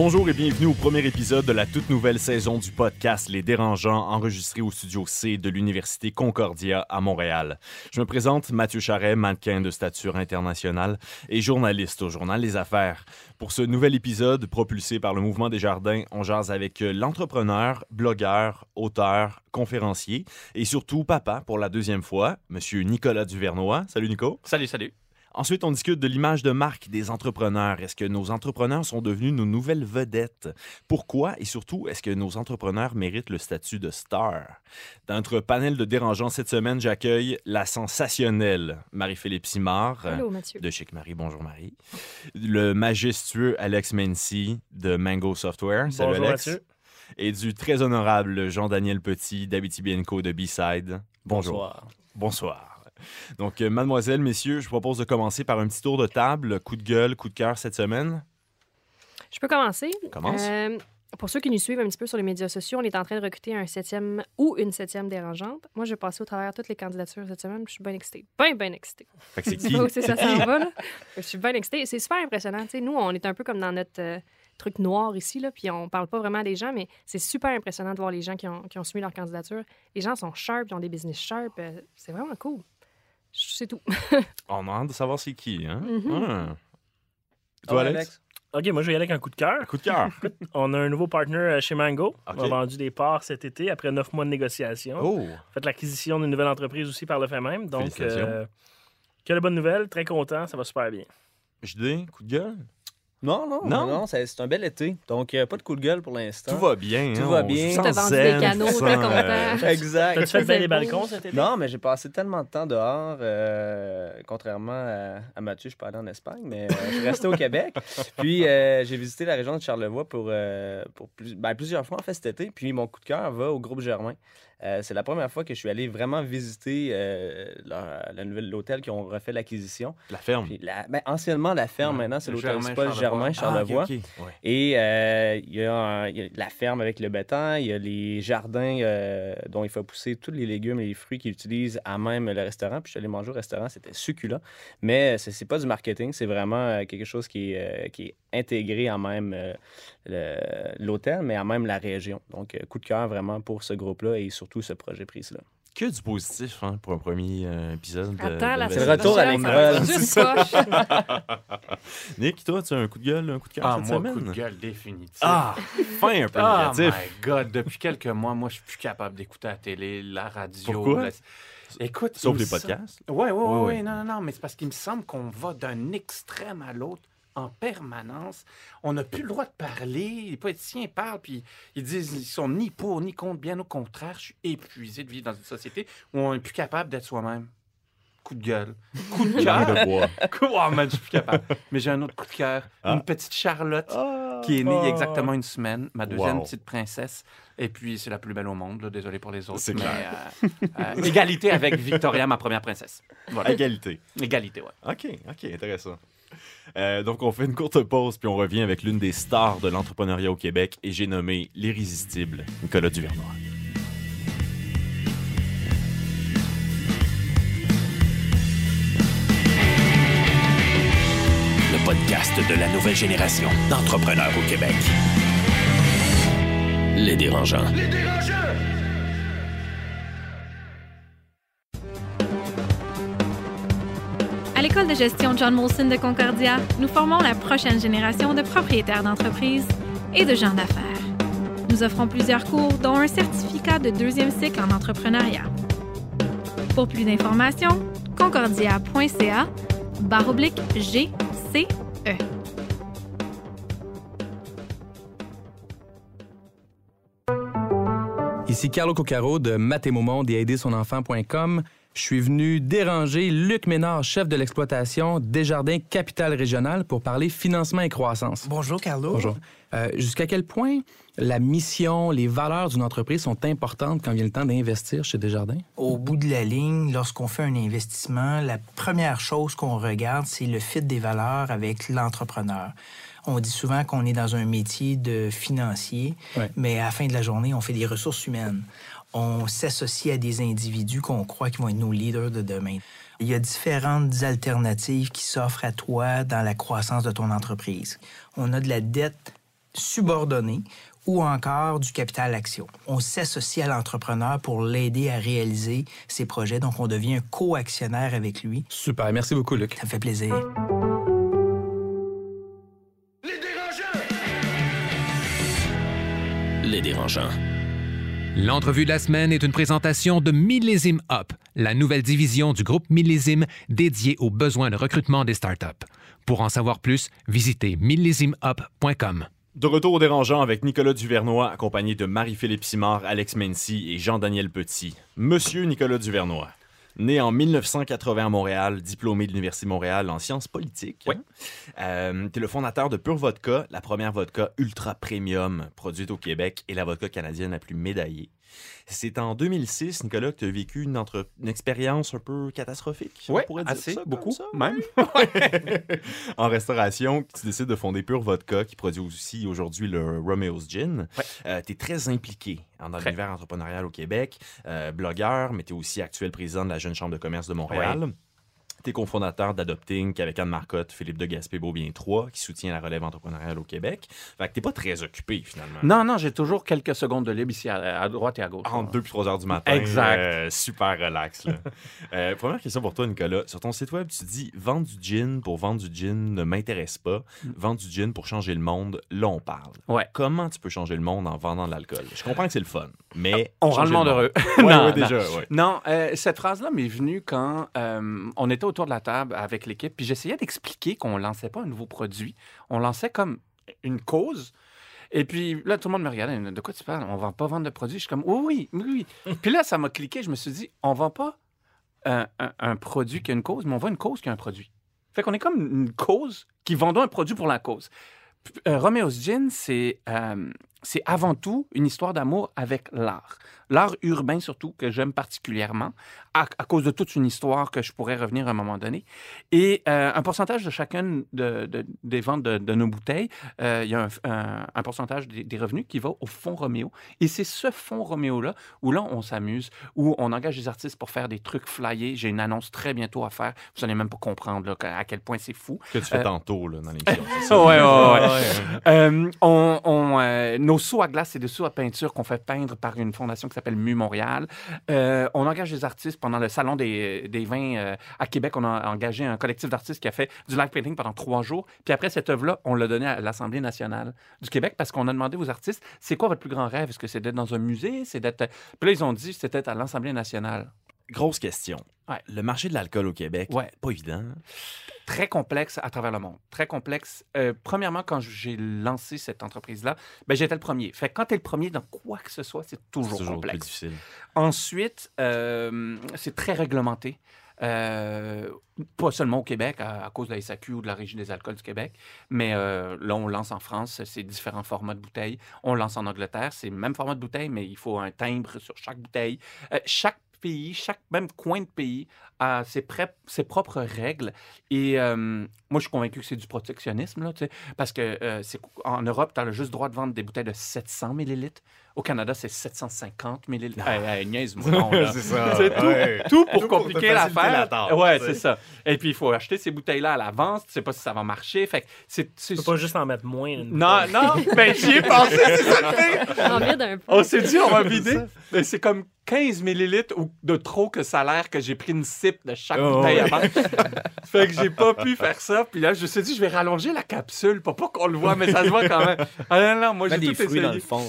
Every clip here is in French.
Bonjour et bienvenue au premier épisode de la toute nouvelle saison du podcast Les Dérangeants, enregistré au studio C de l'Université Concordia à Montréal. Je me présente Mathieu Charret, mannequin de stature internationale et journaliste au journal Les Affaires. Pour ce nouvel épisode propulsé par le Mouvement des Jardins, on jase avec l'entrepreneur, blogueur, auteur, conférencier et surtout papa pour la deuxième fois, Monsieur Nicolas Duvernois. Salut Nico. Salut, salut. Ensuite, on discute de l'image de marque des entrepreneurs. Est-ce que nos entrepreneurs sont devenus nos nouvelles vedettes? Pourquoi? Et surtout, est-ce que nos entrepreneurs méritent le statut de star? Dans notre panel de dérangeants cette semaine, j'accueille la sensationnelle Marie-Philippe Simard de Chic Marie. Bonjour Marie. Le majestueux Alex Mency de Mango Software. Salut Bonjour, Alex. Mathieu. Et du très honorable Jean-Daniel Petit d'Abitibi Co de B-Side. Bonjour. Bonsoir. Bonsoir. Donc, euh, mademoiselle, messieurs, je vous propose de commencer par un petit tour de table. Coup de gueule, coup de cœur cette semaine. Je peux commencer? Commence. Euh, pour ceux qui nous suivent un petit peu sur les médias sociaux, on est en train de recruter un septième ou une septième dérangeante. Moi, je vais passer au travers toutes les candidatures cette semaine. puis Je suis bien excitée. Bien, bien excitée. Fait que c'est qui? pas où c'est ça s'en va, là. Je suis bien excitée. C'est super impressionnant. Tu sais, nous, on est un peu comme dans notre euh, truc noir ici, là, puis on parle pas vraiment des gens, mais c'est super impressionnant de voir les gens qui ont, qui ont soumis leur candidature. Les gens sont sharp, ils ont des business sharp. euh, c'est vraiment cool. C'est tout. On a hâte de savoir c'est qui. Hein? Mhm. Ah. Toi, Alex? OK, moi, je vais y aller avec un coup de cœur. Coup de cœur. On a un nouveau partner euh, chez Mango. On a vendu des parts cet été après neuf mois de négociation. Oh! On a fait l'acquisition d'une nouvelle entreprise aussi par le fait même. Donc, euh, que de bonnes nouvelles. Très content. Ça va super bien. JD, coup de gueule? Non, non, Non? non, c'est c'est un bel été. Donc, euh, pas de coup de gueule pour l'instant. Tout va bien. Tout hein? va On bien. sent vendu des canaux, très sent, content. euh, Exact. T'as-tu fait bien les balcons cet été? Non, mais j'ai passé tellement de temps dehors. euh, contrairement à, à Mathieu, je suis pas allé en Espagne, mais euh, je suis resté au Québec. Puis, euh, j'ai visité la région de Charlevoix pour, euh, pour plus- ben, plusieurs fois en fait cet été. Puis, mon coup de cœur va au groupe Germain. Euh, c'est la première fois que je suis allé vraiment visiter euh, leur- la nouvelle l'hôtel qui ont refait l'acquisition. La ferme? Puis la- ben, anciennement, la ferme, Ouais, maintenant, c'est l'hôtel Germain Spa Germain Charlevoix. Ah. Ouais. Et euh, il y, a y la ferme avec le bétail, il y a les jardins euh, dont il faut pousser tous les légumes et les fruits qu'ils utilisent à même le restaurant. Puis je suis allé manger au restaurant, c'était succulent. Mais ce n'est pas du marketing, c'est vraiment quelque chose qui est, qui est intégré à même l'hôtel, mais à même la région. Donc, coup de cœur vraiment pour ce groupe-là et surtout ce projet prise-là. Que du positif hein, pour un premier euh, épisode. de- Attends, de la C'est le retour à l'école. Nick, toi, tu as un coup de gueule, un coup de cœur Ah, cette moi, semaine? coup de gueule définitif. Ah, fin un peu Oh négatif. my God, depuis quelques mois, moi, je suis plus capable d'écouter la télé, la radio. Pourquoi? la- Écoute, Sauf les podcasts? Ouais, ouais, ouais, Ouais, ouais, ouais. non, non, non, mais c'est parce qu'il me semble qu'on va d'un extrême à l'autre en permanence. On n'a plus le droit de parler. Les politiciens parlent, puis ils disent qu'ils sont ni pour ni contre. Bien au contraire, je suis épuisé de vivre dans une société où on n'est plus capable d'être soi-même. Coup de gueule. Coup de cœur. Oh man, je suis plus capable. Mais j'ai un autre coup de cœur. Ah. Une petite Charlotte qui est née il y a exactement une semaine, ma deuxième Wow. petite princesse. Et puis, c'est la plus belle au monde, là. désolé pour les autres. C'est mais, clair. euh, euh, égalité avec Victoria, ma première princesse. Voilà. Égalité. Égalité, ouais. OK, OK, intéressant. Euh, donc, on fait une courte pause, puis on revient avec l'une des stars de l'entrepreneuriat au Québec, et j'ai nommé l'irrésistible Nicolas Duvernois. Le podcast de la nouvelle génération d'entrepreneurs au Québec. Les dérangeants. À l'école de gestion John Molson de Concordia, nous formons la prochaine génération de propriétaires d'entreprises et de gens d'affaires. Nous offrons plusieurs cours, dont un certificat de deuxième cycle en entrepreneuriat. Pour plus d'informations, concordia.ca barre oblique GCE. Ici Carlo Coccaro de Matémomonde et aidersonenfant.com. Je suis venu déranger Luc Ménard, chef de l'exploitation Desjardins Capital Régional, pour parler financement et croissance. Bonjour, Carlo. Bonjour. Euh, Jusqu'à quel point la mission, les valeurs d'une entreprise sont importantes quand vient le temps d'investir chez Desjardins? Au bout de la ligne, lorsqu'on fait un investissement, la première chose qu'on regarde, c'est le fit des valeurs avec l'entrepreneur. On dit souvent qu'on est dans un métier de financier, Ouais. mais à la fin de la journée, on fait des ressources humaines. On s'associe à des individus qu'on croit qui vont être nos leaders de demain. Il y a différentes alternatives qui s'offrent à toi dans la croissance de ton entreprise. On a de la dette subordonnée ou encore du capital action. On s'associe à l'entrepreneur pour l'aider à réaliser ses projets, donc on devient un co-actionnaire avec lui. Super, merci beaucoup, Luc. Ça me fait plaisir. Les dérangeants. L'entrevue de la semaine est une présentation de Millésime Up, la nouvelle division du groupe Millésime dédiée aux besoins de recrutement des startups. Pour en savoir plus, visitez millésimeup.com. De retour au dérangeant avec Nicolas Duvernois, accompagné de Marie-Philippe Simard, Alex Mency et Jean-Daniel Petit. Monsieur Nicolas Duvernois, né en 1980 à Montréal, diplômé de l'Université de Montréal en sciences politiques. Oui. Euh, tu es le fondateur de Pure Vodka, la première vodka ultra premium produite au Québec et la vodka canadienne la plus médaillée. C'est en 2006, Nicolas, que tu as vécu une, entre- une expérience un peu catastrophique. Oui, pourrait dire assez, ça beaucoup, ça, même. en restauration, tu décides de fonder Pure Vodka, qui produit aussi aujourd'hui le Romeo's Gin. Ouais. tu es très impliqué dans l'univers entrepreneurial au Québec, euh, blogueur, mais tu es aussi actuel président de la Jeune Chambre de commerce de Montréal. Es cofondateur d'Adopting avec Anne Marcotte, Philippe de Gaspé Beaubien 3, qui soutient la relève entrepreneuriale au Québec. Fait que t'es pas très occupé finalement. Non, non, j'ai toujours quelques secondes de libre ici, à, à droite et à gauche. Entre 2 et 3 heures du matin. Exact. euh, super relax. là. Euh, première question pour toi, Nicolas. Sur ton site web, tu dis vendre du gin pour vendre du gin ne m'intéresse pas. Vendre du gin pour changer le monde, là, on parle. Ouais. Comment tu peux changer le monde en vendant de l'alcool? Je comprends que c'est le fun, mais. On rend le monde heureux. Ouais, Non, ouais, déjà. Non, euh, cette phrase-là m'est venue quand on était autour de la table avec l'équipe, puis j'essayais d'expliquer qu'on lançait pas un nouveau produit, on lançait comme une cause. Et puis là, tout le monde me regardait, de quoi tu parles? On va pas vendre de produit. Je suis comme, oui, oui, oui, puis là, ça m'a cliqué, je me suis dit, on vend pas un, un- un produit qui a une cause, mais on vend une cause qui a un produit. Fait qu'on est comme une cause qui vendons un produit pour la cause. Euh, Romeo's Gin, c'est euh, c'est avant tout une histoire d'amour avec l'art. L'art urbain surtout, que j'aime particulièrement, à, à cause de toute une histoire que je pourrais revenir à un moment donné. Et euh, un pourcentage de chacune de- de- des ventes de, de nos bouteilles, euh, il y a un, un- un pourcentage des, des revenus qui va au fonds Roméo. Et c'est ce fonds Roméo-là où là, on s'amuse, où on engage des artistes pour faire des trucs flyés. J'ai une annonce très bientôt à faire. Vous n'allez même pas comprendre là, à quel point c'est fou. Que tu fais Euh, tantôt là, dans l'émission. c'est ça? Ouais, Euh, euh, nos seaux à glace, c'est des seaux à peinture qu'on fait peindre par une fondation qui s'appelle Mu Montréal. Euh, on engage des artistes pendant le salon des, des vins euh, à Québec. On a engagé un collectif d'artistes qui a fait du live painting pendant trois jours. Puis après cette œuvre-là, on l'a donné à l'Assemblée nationale du Québec parce qu'on a demandé aux artistes c'est quoi votre plus grand rêve? Est-ce que c'est d'être dans un musée? C'est d'être. Puis là, ils ont dit c'était à l'Assemblée nationale. Grosse question. Ouais. Le marché de l'alcool au Québec, Ouais. pas évident. très complexe à travers le monde. Très complexe. Euh, premièrement, quand j'ai lancé cette entreprise-là, ben, j'étais le premier. Fait que quand tu es le premier dans quoi que ce soit, c'est toujours, plus difficile. Ensuite, euh, c'est très réglementé. Euh, pas seulement au Québec, à, à cause de la SAQ ou de la Régie des alcools du Québec, mais euh, là, on lance en France, c'est différents formats de bouteilles. On lance en Angleterre, c'est le même format de bouteille, mais il faut un timbre sur chaque bouteille. Euh, chaque pays, chaque même coin de pays a ses, propres règles. Et euh, moi, je suis convaincu que c'est du protectionnisme, là, parce que euh, en Europe, tu as juste droit de vendre des bouteilles de 700 millilitres. Au Canada, c'est 750 millilitres. Hey, hey, niaise-moi là. c'est ça. C'est tout, ouais. tout pour Tout compliquer l'affaire. la ouais, c'est ça. Et puis, il faut acheter ces bouteilles-là à l'avance. Tu sais pas si ça va marcher. Fait que c'est... c'est- Tu peux pas juste en mettre moins. Non, non, ben j'y ai pensé, c'est ça le pire. En vide un peu. On s'est dit, on va vider. Mais c'est comme 15 millilitres ou de trop que ça a l'air que j'ai pris une sip de chaque Oh, bouteille ouais. avant. fait que j'ai pas pu faire ça. Puis là, je me suis dit, je vais rallonger la capsule pour pas qu'on le voit, mais ça se voit quand même. Ah non, non, moi, j'ai des tout fruits essayé. dans le fond.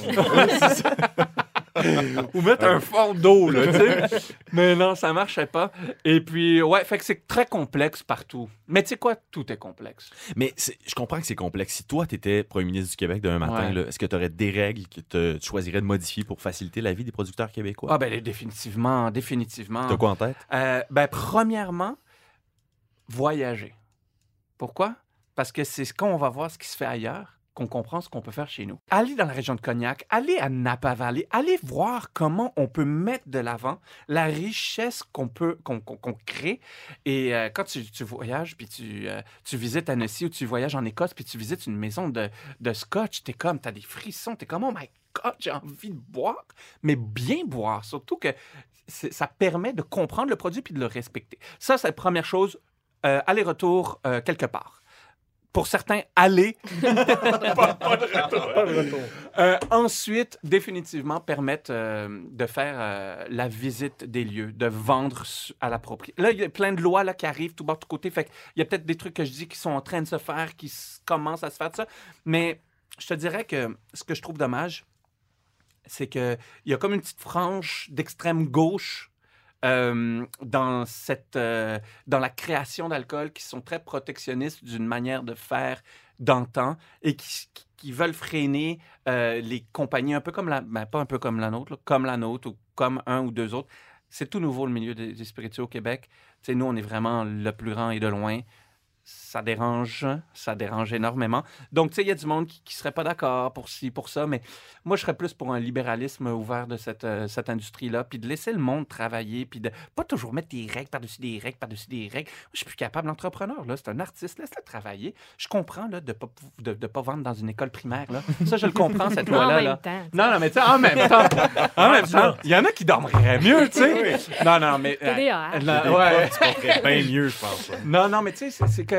Ou mettre un fond d'eau, là, tu sais. Mais non, ça marchait pas. Et puis, ouais, fait que c'est très complexe partout. Mais tu sais quoi, tout est complexe. Mais c'est- je comprends que c'est complexe. Si toi, tu étais premier ministre du Québec demain matin, Ouais. là, est-ce que tu aurais des règles que te- tu choisirais de modifier pour faciliter la vie des producteurs québécois? Ah, ben, définitivement, définitivement. T'as quoi en tête? Euh, ben, premièrement, voyager. Pourquoi? Parce que c'est quand on va voir ce qui se fait ailleurs qu'on comprend ce qu'on peut faire chez nous. Allez dans la région de Cognac, allez à Napa Valley, allez voir comment on peut mettre de l'avant la richesse qu'on peut qu'on crée. Et euh, quand tu, voyages, puis tu, euh, tu visites Annecy ou tu voyages en Écosse, puis tu visites une maison de, de scotch, t'es comme, t'as des frissons, t'es comme, oh my God, j'ai envie de boire, mais bien boire. Surtout que ça permet de comprendre le produit puis de le respecter. Ça, c'est la première chose. Euh, aller-retour quelque part. Pour certains, aller. pas, pas de retour. Euh, ensuite, définitivement, permettre euh, de faire euh, la visite des lieux, de vendre à la propriété. Là, il y a plein de lois là, qui arrivent tout bas, de tout côté. Fait il y a peut-être des trucs que je dis qui sont en train de se faire, qui commencent à se faire de ça. Mais je te dirais que ce que je trouve dommage, c'est qu'il y a comme une petite frange d'extrême gauche euh, dans, cette, euh, dans la création d'alcool qui sont très protectionnistes d'une manière de faire d'antan et qui, qui- veulent freiner euh, les compagnies un peu comme la, ben, pas un peu comme la nôtre, comme la nôtre ou comme un ou deux autres. C'est tout nouveau le milieu des, des spiritueux au Québec. Tu sais, nous, on est vraiment le plus grand et de loin. Ça dérange, ça dérange énormément. Donc, tu sais, il y a du monde qui ne serait pas d'accord pour ci, pour ça, mais moi, je serais plus pour un libéralisme ouvert de cette, euh, cette industrie-là, puis de laisser le monde travailler, puis de pas toujours mettre des règles par-dessus des règles, par-dessus des règles. Moi, je suis plus capable. L'entrepreneur, là, c'est un artiste, laisse-le travailler. Je comprends, là, de pas, pou- de, de pas vendre dans une école primaire, là. Ça, je le comprends, cette loi-là. là. Non, non, mais tu sais, en même temps, en même temps, il y en a qui dormiraient mieux, tu sais. Non, non, mais... euh, ouais. Tu comprends bien mieux, je pense. ouais. Non, non, mais tu sais, c'est que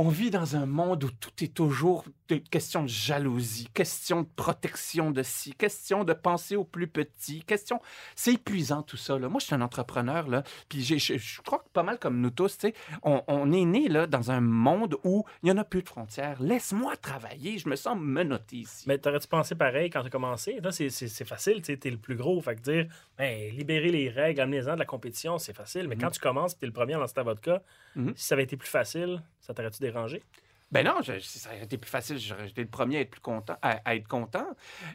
on vit dans un monde où tout est toujours question de jalousie, question de protection de ci, question de penser aux plus petits, question... C'est épuisant tout ça. Là. Moi, je suis un entrepreneur, là, puis je crois que pas mal comme nous tous, on, on est né là, dans un monde où il n'y en a plus de frontières. Laisse-moi travailler, je me sens menotté ici. Mais t'aurais-tu pensé pareil quand tu as commencé? Là, c'est- c'est c'est facile, tu t'es le plus gros. Fait que dire, ben, libérer les règles, amenez-en de la compétition, c'est facile. Mais quand tu commences, tu es le premier à lancer ta vodka, Mhm. si ça avait été plus facile, ça t'aurait-tu dérangé? Ben non, je- ça aurait été plus facile, été le premier à être plus content, à, être content.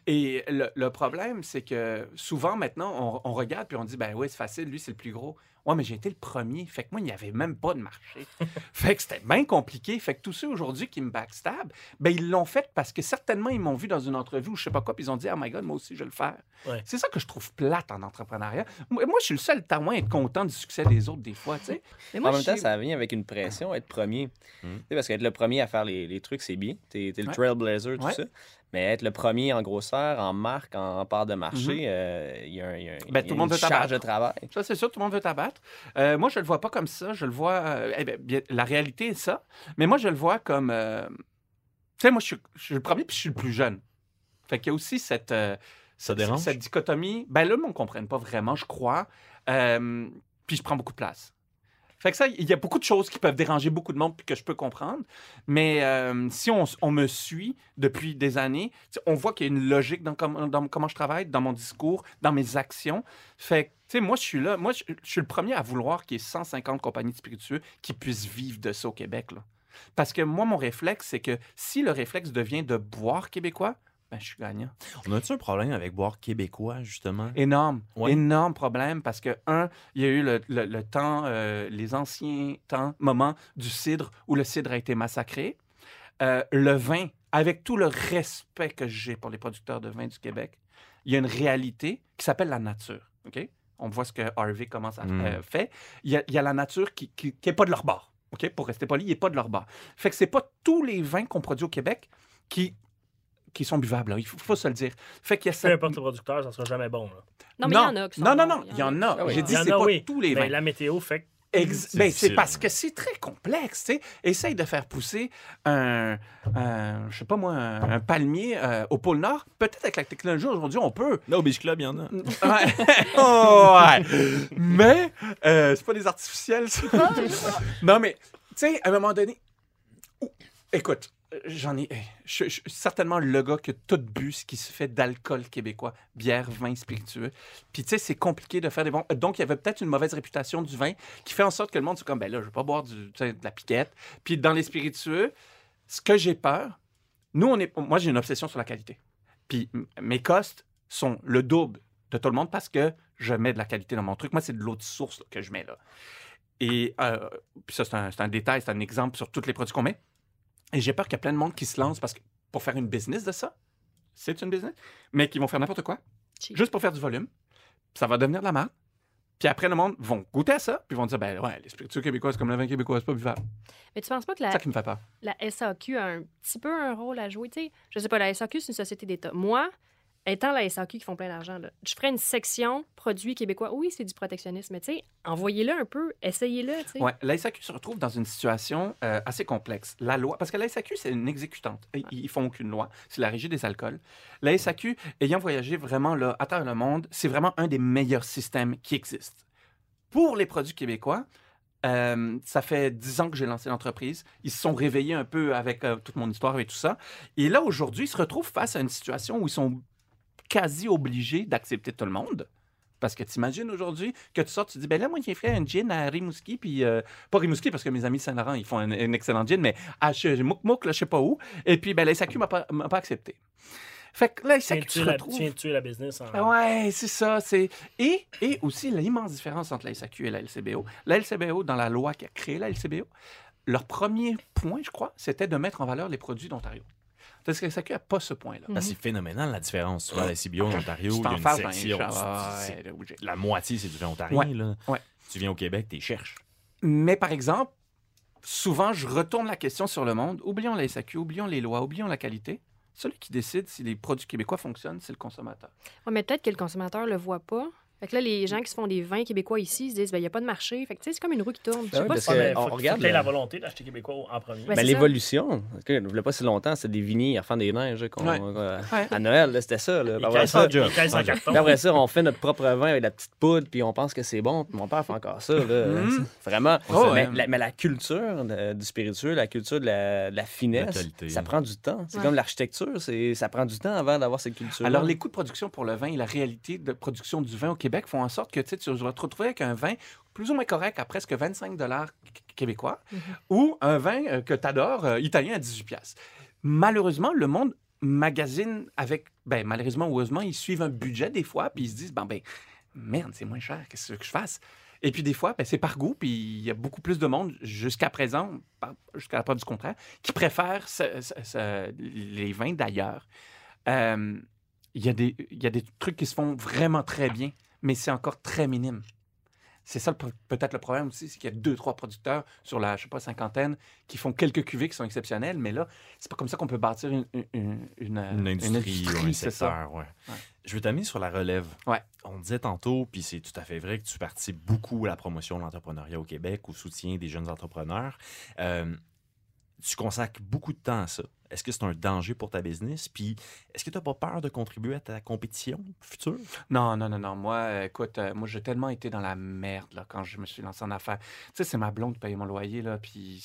Et le, problème, c'est que souvent maintenant, on, on regarde puis on dit, ben oui, c'est facile, lui, c'est le plus gros. Ouais, mais j'ai été le premier. Fait que moi, il n'y avait même pas de marché. fait que c'était bien compliqué. Fait que tous ceux aujourd'hui qui me backstab, ben ils l'ont fait parce que certainement, ils m'ont vu dans une entrevue ou je sais pas quoi, puis ils ont dit, oh my God, moi aussi, je vais le faire. Ouais. C'est ça que je trouve plate en entrepreneuriat. Moi, je suis le seul taouin à être content du succès des autres des fois, tu sais. En même temps, ça vient avec une pression, être premier. Tu sais, Parce qu'être le premier à faire les, les trucs, c'est bien. T'es es le Ouais. trailblazer, tout Ouais. ça. Mais être le premier en grosseur, en marque, en part de marché, Mhm. euh, il y a, un- y a un- Ben, tout monde une veut charge de travail. Ça, c'est sûr, tout le monde veut t'abattre. Euh, moi, je le vois pas comme ça. Je le vois. euh, eh ben, bien, la réalité est ça. Mais moi, je le vois comme. euh, tu sais, moi, je suis, je suis le premier puis je suis le plus jeune. Fait qu'il y a aussi cette. euh, Ça dérange? Cette dichotomie. Ben là, on ne comprenne pas vraiment, je crois. Euh, puis je prends beaucoup de place. Fait que ça, il y a beaucoup de choses qui peuvent déranger beaucoup de monde que je peux comprendre. Mais euh, si on, me suit depuis des années, on voit qu'il y a une logique dans, com- dans comment je travaille, dans mon discours, dans mes actions. Fait que, moi, je suis là. Moi, je suis le premier à vouloir qu'il y ait 150 compagnies de spiritueux qui puissent vivre de ça au Québec. Là. Parce que moi, mon réflexe, c'est que si le réflexe devient de boire québécois, ben, je suis gagnant. On a-tu un problème avec boire québécois, justement? Énorme. Ouais. Énorme problème parce que, un, il y a eu le, le- le temps, euh, les anciens temps, moments du cidre où le cidre a été massacré. Euh, le vin, avec tout le respect que j'ai pour les producteurs de vin du Québec, il y a une réalité qui s'appelle la nature. OK? On voit ce que Harvey commence à Mm. euh, fait. Il y, a, il y a la nature qui n'est pas de leur bord. OK? Pour rester poli, il n'est pas de leur bord. Fait que c'est pas tous les vins qu'on produit au Québec qui, qui sont buvables. là. Il faut, faut se le dire. Fait qu'il y a Peu cette- importe le producteur, ça sera jamais bon. Là. Non, mais il y en a qui sont non, non, non, il y en a. Ah. J'ai dit, c'est pas oui. tous les Mais vins. la météo fait que ben, c'est parce que c'est très complexe, tu sais. Essaye de faire pousser un, un- je sais pas moi, un, un palmier euh, au pôle Nord. Peut-être avec la technologie aujourd'hui, on peut. Là, au Beach Club, il y en a. Ouais. Oh, ouais. Mais euh, c'est pas des artificiels, ça. non, mais tu sais, à un moment donné, Ouh, écoute, j'en ai. Je, je certainement le gars que tout bu ce qui se fait d'alcool québécois, bière, vin, spiritueux. Puis, tu sais, c'est compliqué de faire des bons. Donc, il y avait peut-être une mauvaise réputation du vin qui fait en sorte que le monde soit comme, ben là, je vais pas boire du, de la piquette. Puis, dans les spiritueux, ce que j'ai peur, nous, on est. Moi, j'ai une obsession sur la qualité. Puis, mes costes sont le double de tout le monde parce que je mets de la qualité dans mon truc. Moi, c'est de l'eau de source que je mets là. Et euh, puis ça, c'est un, c'est un détail, c'est un exemple sur tous les produits qu'on met. Et j'ai peur qu'il y a plein de monde qui se lance parce que pour faire une business de ça, c'est une business, mais qui vont faire n'importe quoi, Cheap. juste pour faire du volume. Ça va devenir de la merde. Puis après, le monde vont goûter à ça, puis vont dire, ben ouais, les spiritueux québécois, c'est comme le vin québécois, c'est pas buvable. Mais tu penses pas que la, ça qui me fait peur. la SAQ a un petit peu un rôle à jouer? Tu sais, je sais pas, la SAQ, c'est une société d'État. Moi, étant la SAQ qui font plein d'argent, je ferais une section produits québécois. Oui, c'est du protectionnisme, mais tu sais, envoyez-le un peu, essayez-le. Ouais, la SAQ se retrouve dans une situation euh, assez complexe. La loi, parce que la SAQ, c'est une exécutante. Ils, ils font aucune loi. C'est la régie des alcools. La SAQ, ayant voyagé vraiment là, à travers le monde, c'est vraiment un des meilleurs systèmes qui existent. Pour les produits québécois, euh, ça fait dix ans que j'ai lancé l'entreprise. Ils se sont réveillés un peu avec euh, toute mon histoire et tout ça. Et là, aujourd'hui, ils se retrouvent face à une situation où ils sont quasi obligés d'accepter tout le monde. Parce que t'imagines aujourd'hui que tu sors, tu dis, ben là, moi, j'ai fait un gin à Rimouski, puis euh, pas Rimouski, parce que mes amis de Saint-Laurent, ils font un, un excellent gin, mais à Mouk-Mouk, là, je sais pas où. Et puis, ben, la SAQ m'a pas, pas accepté. Fait que là, la Tu de se tuer la, business en. Ouais, c'est ça. C'est... Et, et aussi l'immense différence entre la SAQ et la LCBO. La LCBO, dans la loi qui a créé la LCBO, leur premier point, je crois, c'était de mettre en valeur les produits d'Ontario. Parce que la SAQ n'a pas ce point-là. Ah, c'est phénoménal la différence. Tu vois, la CBO en Ontario, Tu il y t'en a une fasses dans les section. Ah, ouais, La moitié, c'est du vin ontarien. Ouais, Là. ouais. Tu viens au Québec, tu cherches. Mais par exemple, souvent, je retourne la question sur le monde. Oublions la SAQ, oublions les lois, oublions la qualité. Celui qui décide si les produits québécois fonctionnent, c'est le consommateur. Mais peut-être que le consommateur le voit pas. Fait que là, les gens qui se font des vins québécois ici, ils se disent, ben, il n'y a pas de marché. Fait que, c'est comme une roue qui tourne. Je sais Ah oui, pas que- on faut, faut regarde que la volonté d'acheter québécois en premier. Mais c'est ça. l'évolution, que, il voulait pas si longtemps, c'était des vignes à faire des neiges. Ouais. euh, Ouais. À Noël, là, c'était ça. Là. Après ça, après ça, on fait notre propre vin avec la petite poudre, puis on pense que c'est bon. Puis mon père fait encore ça. Là. Mhm. Vraiment. Oh, mais, ouais. la, mais la culture de- du spiritueux, la culture de la, de la finesse, ça prend du temps. C'est Ouais. comme l'architecture, c'est- ça prend du temps avant d'avoir cette culture. Alors, les coûts de production pour le vin et la réalité de production du vin au Québec font en sorte que tu vas te retrouver avec un vin plus ou moins correct à presque 25 dollars québécois ou un vin euh, que tu adores, italien, à 18 piastres. Malheureusement, le monde magazine avec, ben, malheureusement ou heureusement, ils suivent un budget des fois, puis ils se disent, ben, ben merde, c'est moins cher, qu'est-ce que je fasse? Et puis des fois, ben, c'est par goût, puis il y a beaucoup plus de monde jusqu'à présent, jusqu'à la preuve du contraire, qui préfèrent ce- ce- ce- les vins d'ailleurs. Euh, il y, des- il y a des trucs qui se font vraiment très bien, mais c'est encore très minime. C'est ça peut-être le problème aussi, c'est qu'il y a deux, trois producteurs sur la, je sais pas, cinquantaine qui font quelques cuvées qui sont exceptionnelles, mais là, c'est pas comme ça qu'on peut bâtir une, une, une, une, euh, industrie, ou un secteur, ouais. Ouais. Je veux t'amener sur la relève. Ouais. On disait tantôt, puis c'est tout à fait vrai que tu participes beaucoup à la promotion de l'entrepreneuriat au Québec, au soutien des jeunes entrepreneurs. Euh, tu consacres beaucoup de temps à ça. Est-ce que c'est un danger pour ta business? Puis, est-ce que tu n'as pas peur de contribuer à ta compétition future? Non, non, non, non. Moi, écoute, euh, moi, j'ai tellement été dans la merde là, quand je me suis lancé en affaires. Tu sais, c'est ma blonde qui paye mon loyer, là, puis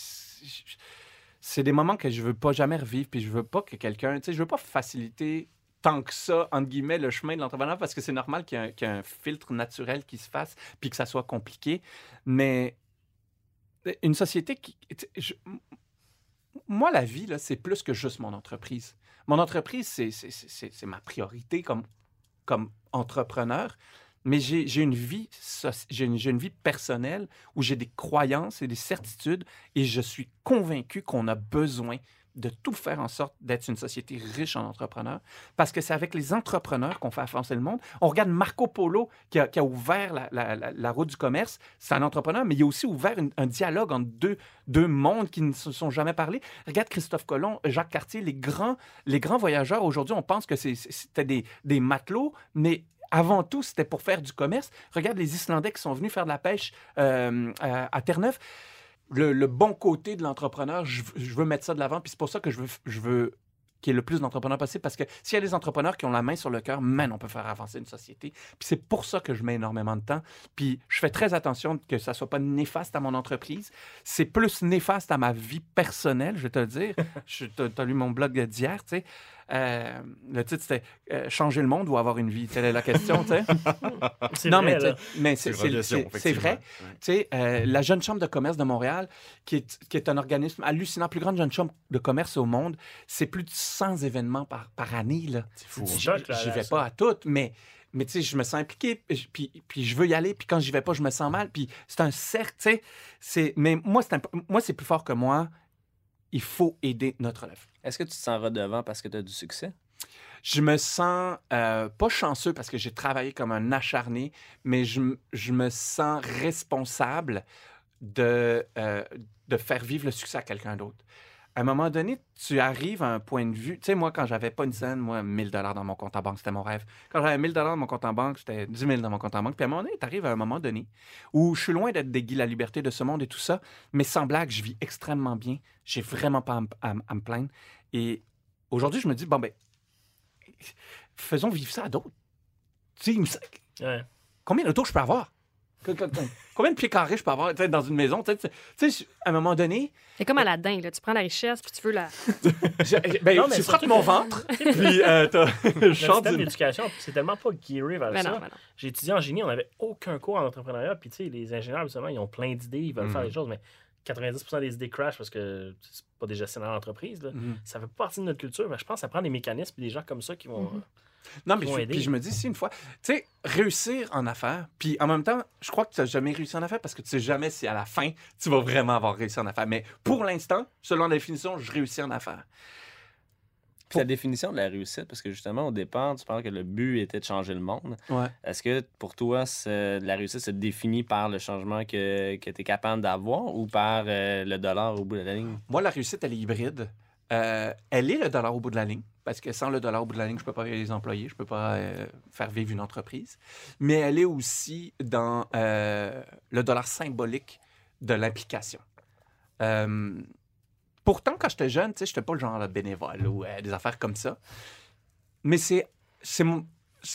c'est- des moments que je veux pas jamais revivre, puis je veux pas que quelqu'un... Tu sais, je veux pas faciliter tant que ça, entre guillemets, le chemin de l'entrepreneur, parce que c'est normal qu'il y, ait un- filtre naturel qui se fasse, puis que ça soit compliqué. Mais une société qui... moi, la vie, c'est plus que juste mon entreprise. Mon entreprise, c'est- ma priorité comme, entrepreneur, mais j'ai une vie une, j'ai une vie personnelle où j'ai des croyances et des certitudes et je suis convaincu qu'on a besoin de tout faire en sorte d'être une société riche en entrepreneurs parce que c'est avec les entrepreneurs qu'on fait avancer le monde. On regarde Marco Polo qui a, ouvert la, la- route du commerce. C'est un entrepreneur, mais il a aussi ouvert un dialogue entre deux, deux mondes qui ne se sont jamais parlé. Regarde Christophe Colomb, Jacques Cartier, les grands, les grands voyageurs. Aujourd'hui, on pense que c'était des, des matelots, mais avant tout, c'était pour faire du commerce. Regarde les Islandais qui sont venus faire de la pêche euh, à Terre-Neuve. Le, bon côté de l'entrepreneur, je, veux mettre ça de l'avant, puis c'est pour ça que je veux, je veux qu'il y ait le plus d'entrepreneurs possible parce que s'il y a des entrepreneurs qui ont la main sur le cœur, man, on peut faire avancer une société. Puis c'est pour ça que je mets énormément de temps. Puis je fais très attention que ça soit pas néfaste à mon entreprise. C'est plus néfaste à ma vie personnelle, je vais te le dire. Tu as lu mon blog d'hier, tu sais. Euh, le titre, c'était euh, Changer le monde ou avoir une vie? Telle est la question, tu sais. C'est Non, vrai, mais, C'est vrai. Ouais. Euh, la Jeune Chambre de commerce de Montréal, qui est, qui est un organisme hallucinant, plus grande jeune chambre de commerce au monde, c'est plus de 100 événements par, par année. là. C'est fou. Hein. J'y là, vais pas à toutes, mais, mais tu sais, je me sens impliqué, puis, puis, je veux y aller, puis quand j'y vais pas, je me sens mal. Puis c'est un cercle, tu sais. Mais moi, c'est imp- moi, c'est plus fort que moi. Il faut aider notre relève. Est-ce que tu te sens redevant parce que tu as du succès? Je me sens euh, pas chanceux parce que j'ai travaillé comme un acharné, mais je, je me sens responsable de, euh, de faire vivre le succès à quelqu'un d'autre. À un moment donné, tu arrives à un point de vue. Tu sais, moi, quand j'avais pas une scène, moi, 1000 dollars dans mon compte en banque, c'était mon rêve. Quand j'avais 1000 dollars dans mon compte en banque, c'était 10 000 dans mon compte en banque. Puis à un moment donné, tu arrives à un moment donné où je suis loin d'être des Guy la liberté de ce monde et tout ça, mais sans blague, je vis extrêmement bien. J'ai vraiment pas à, me- à me- à me plaindre. Et aujourd'hui, je me dis, bon, ben, faisons vivre ça à d'autres. Tu sais, il me semble- Ouais. combien d'autos je peux avoir? Combien de pieds carrés je peux avoir tu sais, dans une maison? Tu sais, tu sais, à un moment donné, C'est comme Aladdin, là. Tu prends la richesse, puis tu veux la. je- ben, Non, mais tu frappes mon que- ventre, puis euh, t'as le système du... d'éducation, c'est tellement pas gearé vers Ben ça. ben. J'ai étudié en génie, on n'avait aucun cours en entrepreneuriat. Puis, tu sais, les ingénieurs, justement, ils ont plein d'idées, ils veulent faire Mhm. des choses, mais 90% des idées crash parce que c'est pas des gestionnaires d'entreprise. là. Mhm. Ça fait pas partie de notre culture, mais je pense que ça prend des mécanismes et des gens comme ça qui vont. Mhm. Non, mais je, puis je me dis, si une fois, tu sais, réussir en affaires, puis en même temps, je crois que tu n'as jamais réussi en affaires parce que tu sais jamais si à la fin, tu vas vraiment avoir réussi en affaires. Mais pour l'instant, selon la définition, je réussis en affaires. Puis la définition de la réussite, parce que justement, au départ, tu parles que le but était de changer le monde. Ouais. Est-ce que pour toi, la réussite se définit par le changement que, que tu es capable d'avoir ou par euh, le dollar au bout de la ligne? Moi, la réussite, elle est hybride. Euh, elle est le dollar au bout de la ligne, parce que sans le dollar au bout de la ligne, je ne peux pas payer les employés, je ne peux pas euh, faire vivre une entreprise. Mais elle est aussi dans euh, le dollar symbolique de l'implication. Euh, pourtant, quand j'étais jeune, je n'étais pas le genre de bénévole ou des affaires comme ça. Mais c'est mon,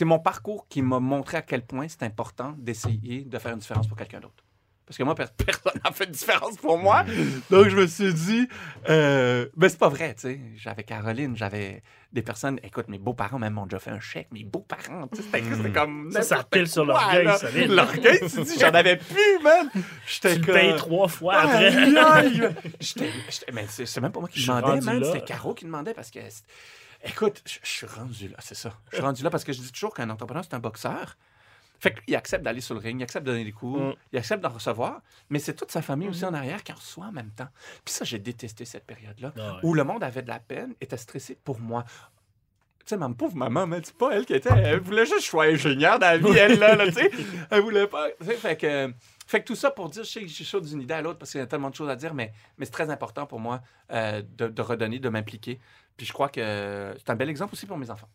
mon parcours qui m'a montré à quel point c'est important d'essayer de faire une différence pour quelqu'un d'autre. Parce que moi, per- personne n'a fait de différence pour moi. Donc, je me suis dit, euh, ben, c'est pas vrai, tu sais. J'avais Caroline, j'avais des personnes. Écoute, mes beaux-parents, même, m'ont déjà fait un chèque. Mes beaux-parents, tu sais, c'était c'était comme. Ça, ça pile sur l'orgueil, solide. L'orgueil, tu dis, j'en avais plus, man. J'étais Tu le comme- payes trois fois après. J'étais- Mais c'est même pas moi qui demandais, man. C'était Caro qui demandait parce que. Écoute, je suis rendu là, c'est ça. Je suis rendu là parce que je dis toujours qu'un entrepreneur, c'est un boxeur. Fait que lui, il accepte d'aller sur le ring, il accepte de donner des coups, Mm. il accepte d'en recevoir, mais c'est toute sa famille aussi en arrière qui en reçoit en même temps. Puis ça, j'ai détesté cette période-là Ah ouais. où le monde avait de la peine, était stressé pour moi. Tu sais, ma pauvre maman, mais c'est pas elle qui était. Elle voulait juste sois ingénieur dans la vie, elle, là, là, tu sais. Elle voulait pas. Fait que, fait que tout ça pour dire, je sais que je saute d'une idée à l'autre parce qu'il y a tellement de choses à dire, mais, mais c'est très important pour moi euh, de, de redonner, de m'impliquer. Puis je crois que c'est un bel exemple aussi pour mes enfants.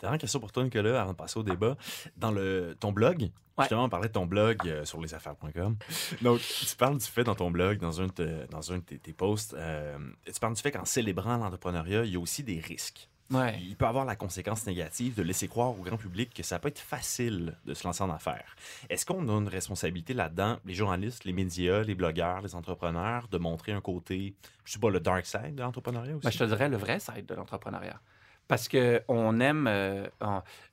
Dernière question pour toi, Nicolas, avant de passer au débat. Dans le, ton blog, justement, on parlait de ton blog euh, sur lesaffaires.com. Donc, tu parles du fait dans ton blog, dans un de, te- dans un de tes, tes posts, euh, tu parles du fait qu'en célébrant l'entrepreneuriat, il y a aussi des risques. Ouais. Il peut avoir la conséquence négative de laisser croire au grand public que ça peut être facile de se lancer en affaires. Est-ce qu'on a une responsabilité là-dedans, les journalistes, les médias, les blogueurs, les entrepreneurs, de montrer un côté, je sais pas, le dark side de l'entrepreneuriat aussi? Ben, je te dirais le vrai side de l'entrepreneuriat. Parce qu'on aime. euh,